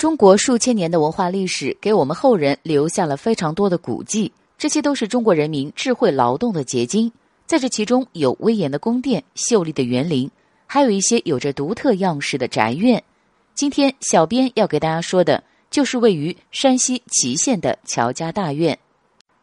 中国数千年的文化历史给我们后人留下了非常多的古迹，这些都是中国人民智慧劳动的结晶。在这其中，有威严的宫殿、秀丽的园林，还有一些有着独特样式的宅院。今天，小编要给大家说的，就是位于山西祁县的乔家大院。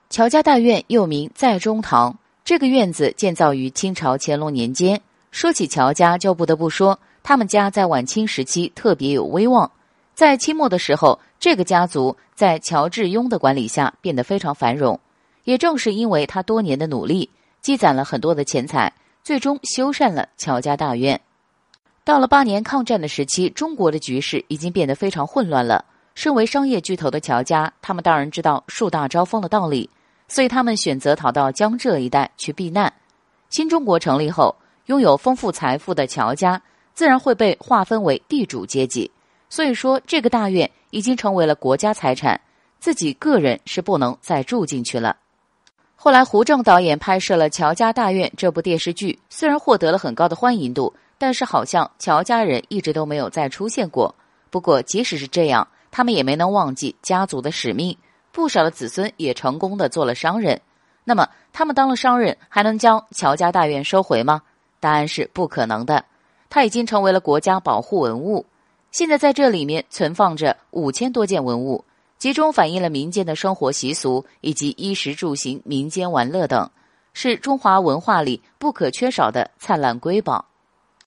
乔家大院又名在中堂，这个院子建造于清朝乾隆年间。说起乔家，就不得不说他们家在晚清时期特别有威望。在清末的时候，这个家族在乔致庸的管理下变得非常繁荣。也正是因为他多年的努力，积攒了很多的钱财，最终修缮了乔家大院。到了八年抗战的时期，中国的局势已经变得非常混乱了。身为商业巨头的乔家，他们当然知道树大招风的道理，所以他们选择逃到江浙一带去避难。新中国成立后，拥有丰富财富的乔家自然会被划分为地主阶级。所以说，这个大院已经成为了国家财产，自己个人是不能再住进去了。后来，胡正导演拍摄了《乔家大院》这部电视剧，虽然获得了很高的欢迎度，但是好像乔家人一直都没有再出现过。不过，即使是这样，他们也没能忘记家族的使命，不少的子孙也成功的做了商人。那么，他们当了商人，还能将乔家大院收回吗？答案是不可能的，它已经成为了国家保护文物。现在在这里面存放着五千多件文物，集中反映了民间的生活习俗以及衣食住行、民间玩乐等，是中华文化里不可缺少的灿烂瑰宝。